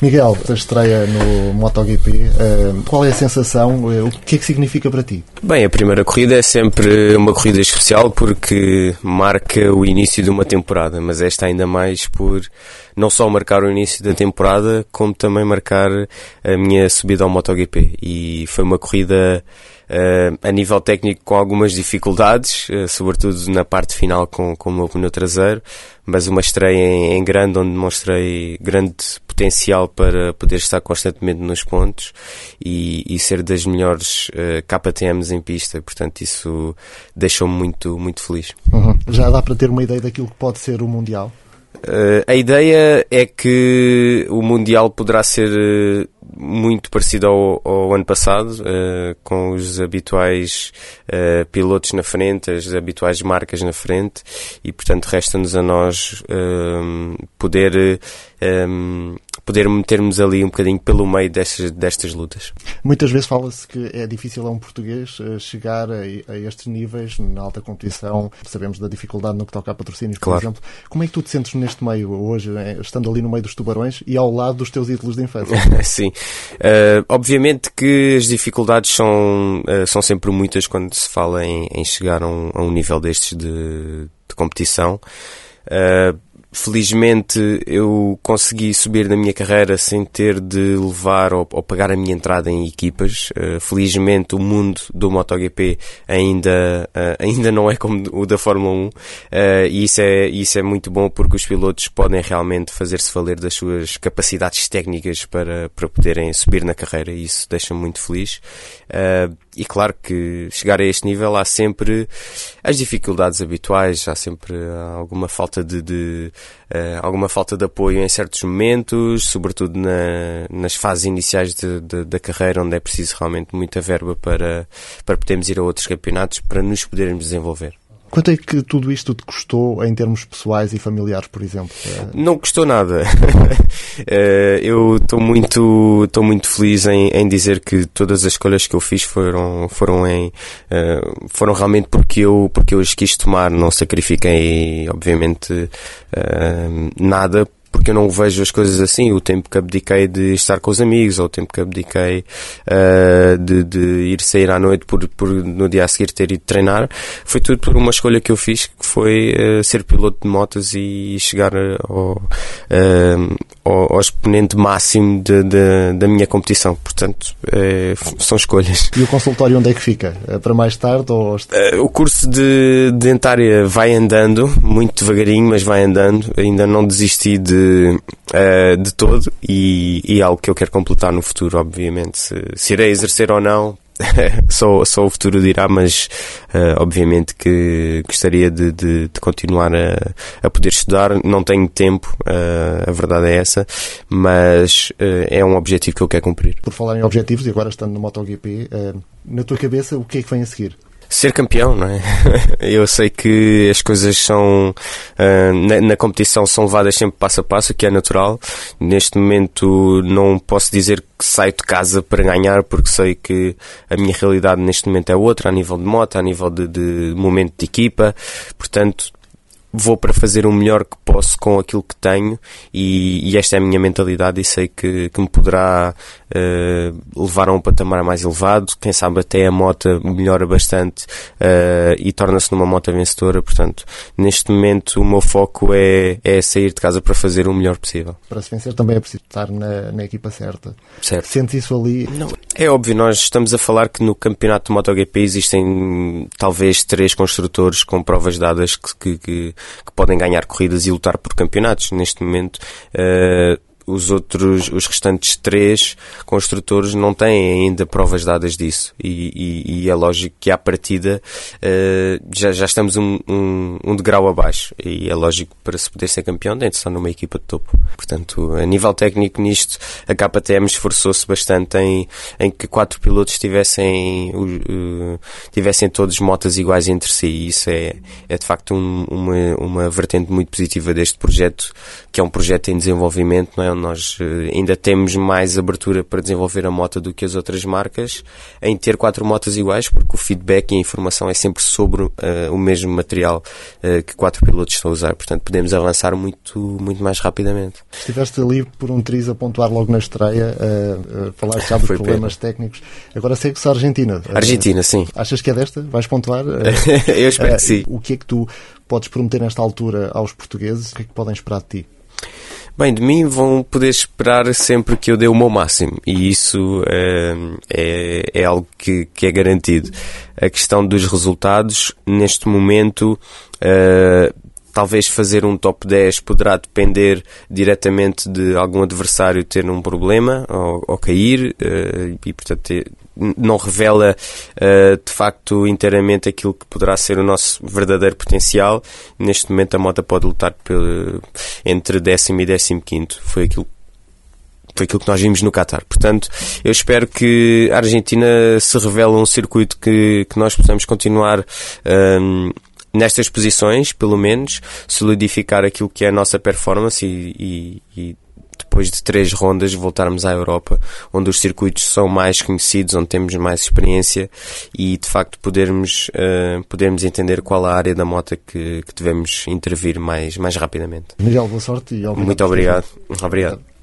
Miguel, a estreia no MotoGP, uh, qual é a sensação? Uh, o que é que significa para ti? Bem, a primeira corrida é sempre uma corrida especial porque marca o início de uma temporada, mas esta ainda mais por não só marcar o início da temporada, como também marcar a minha subida ao MotoGP. E foi uma corrida a nível técnico com algumas dificuldades, uh, sobretudo na parte final com, com o meu pneu traseiro, mas uma estreia em, em, grande onde demonstrei grande potencial para poder estar constantemente nos pontos e, e ser das melhores uh, KTMs em pista, portanto isso deixou-me muito, muito feliz. Uhum. Já dá para ter uma ideia daquilo que pode ser o Mundial? Uh, a ideia é que o Mundial poderá ser muito parecido ao, ao ano passado, uh, com os habituais pilotos na frente, as habituais marcas na frente, e portanto resta-nos a nós poder um, poder metermos ali um bocadinho pelo meio destas, destas lutas. Muitas vezes fala-se que é difícil a um português eh, chegar a, a, estes níveis na alta competição. Sabemos da dificuldade no que toca a patrocínios, por claro. exemplo. Como é que tu te sentes neste meio hoje, eh, estando ali no meio dos tubarões e ao lado dos teus ídolos de infância? Sim. Uh, obviamente que as dificuldades são, uh, são sempre muitas quando se fala em, em chegar a um, a um, nível destes de, de competição. Uh, Felizmente eu consegui subir na minha carreira sem ter de levar ou, ou pagar a minha entrada em equipas. Uh, felizmente o mundo do MotoGP ainda, uh, ainda não é como o da Fórmula 1 uh, eh, e isso é, isso é muito bom porque os pilotos podem realmente fazer-se valer das suas capacidades técnicas para, para poderem subir na carreira e isso deixa-me muito feliz. E claro que chegar a este nível há sempre as dificuldades habituais, há sempre alguma falta de, de uh, alguma falta de apoio em certos momentos, sobretudo na, nas fases iniciais de, de, da carreira, onde é preciso realmente muita verba para, para podermos ir a outros campeonatos, para nos podermos desenvolver. Quanto é que tudo isto te custou em termos pessoais e familiares, por exemplo? Não custou nada. Eh, eu estou muito, estou muito feliz em, em, dizer que todas as escolhas que eu fiz foram, foram em, eh, foram realmente porque eu, porque eu as quis tomar. Não sacrifiquei, obviamente, eh, nada porque eu não vejo as coisas assim. O tempo que abdiquei de estar com os amigos, ou o tempo que abdiquei uh, de, de, ir sair à noite por, por no dia a seguir ter ido treinar, foi tudo por uma escolha que eu fiz, que foi uh, ser piloto de motas e chegar ao, uh, ao, ao, exponente máximo de, de, da minha competição. Portanto, são escolhas. E o consultório onde é que fica? É para mais tarde? Ou... o curso de dentária vai andando, muito devagarinho, mas vai andando. Ainda não desisti de uh, de todo e, e algo que eu quero completar no futuro, obviamente. Se, se irei exercer ou não, só, só o futuro dirá, mas uh, obviamente que gostaria de, de, de continuar a, a, poder estudar. Não tenho tempo, uh, a verdade é essa, mas uh, é um objetivo que eu quero cumprir. Por falar em objetivos, e agora estando no MotoGP, na tua cabeça, o que é que vem a seguir? Ser campeão, não é? Eu sei que as coisas são uh, na, na, competição são levadas sempre passo a passo, que é natural. Neste momento não posso dizer que saio de casa para ganhar, porque sei que a minha realidade neste momento é outra, a nível de moto, a nível de, de momento de equipa. Portanto, vou para fazer o melhor que posso com aquilo que tenho e, e esta é a minha mentalidade e sei que, que me poderá uh, levar a um patamar mais elevado. Quem sabe até a moto melhora bastante uh, e torna-se numa moto vencedora. Portanto, neste momento o meu foco é, é sair de casa para fazer o melhor possível. Para se vencer também é preciso estar na, na equipa certa. Certo. Sentes isso ali? Não. É óbvio, nós estamos a falar que no campeonato de MotoGP existem talvez três construtores com provas dadas que, que, que que podem ganhar corridas e lutar por campeonatos. Neste momento, uh, os outros, os restantes três construtores não têm ainda provas dadas disso. E, e, e é lógico que à partida uh, já, já estamos um, um, um degrau abaixo. E é lógico que para se poder ser campeão tem de estar numa equipa de topo. Portanto, a nível técnico nisto, a KTM esforçou-se bastante em, em que quatro pilotos tivessem, uh, tivessem todos motas iguais entre si. E isso é, é de facto um, uma, uma vertente muito positiva deste projeto, que é um projeto em desenvolvimento, não é? Nós uh, ainda temos mais abertura para desenvolver a moto do que as outras marcas em ter quatro motas iguais, porque o feedback e a informação é sempre sobre uh, o mesmo material que quatro pilotos estão a usar. Portanto, podemos avançar muito, muito mais rapidamente. Estiveste ali por um triz a pontuar logo na estreia, a falar já dos problemas pena. técnicos. Agora segue-se a Argentina. Argentina, sim. Achas que é desta? Vais pontuar? Eu espero que sim. O que é que tu podes prometer nesta altura aos portugueses? O que é que podem esperar de ti? Bem, de mim vão poder esperar sempre que eu dê o meu máximo e isso é, é, é algo que, que, é garantido. A questão dos resultados, neste momento, uh, talvez fazer um top 10 poderá depender diretamente de algum adversário ter um problema ou, ou cair uh, e, portanto, ter, não revela uh, de facto inteiramente aquilo que poderá ser o nosso verdadeiro potencial. Neste momento a moto pode lutar entre décimo e décimo quinto. Foi aquilo foi aquilo que nós vimos no Qatar. Portanto, eu espero que a Argentina se revele um circuito que, que nós possamos continuar um, nestas posições, pelo menos, solidificar aquilo que é a nossa performance e, e, e depois de três rondas, voltarmos à Europa, onde os circuitos são mais conhecidos, onde temos mais experiência e de facto podermos, uh, podermos entender qual a área da moto que, que devemos intervir mais, mais rapidamente. Miguel, boa sorte e obrigado. Muito obrigado. Obrigado.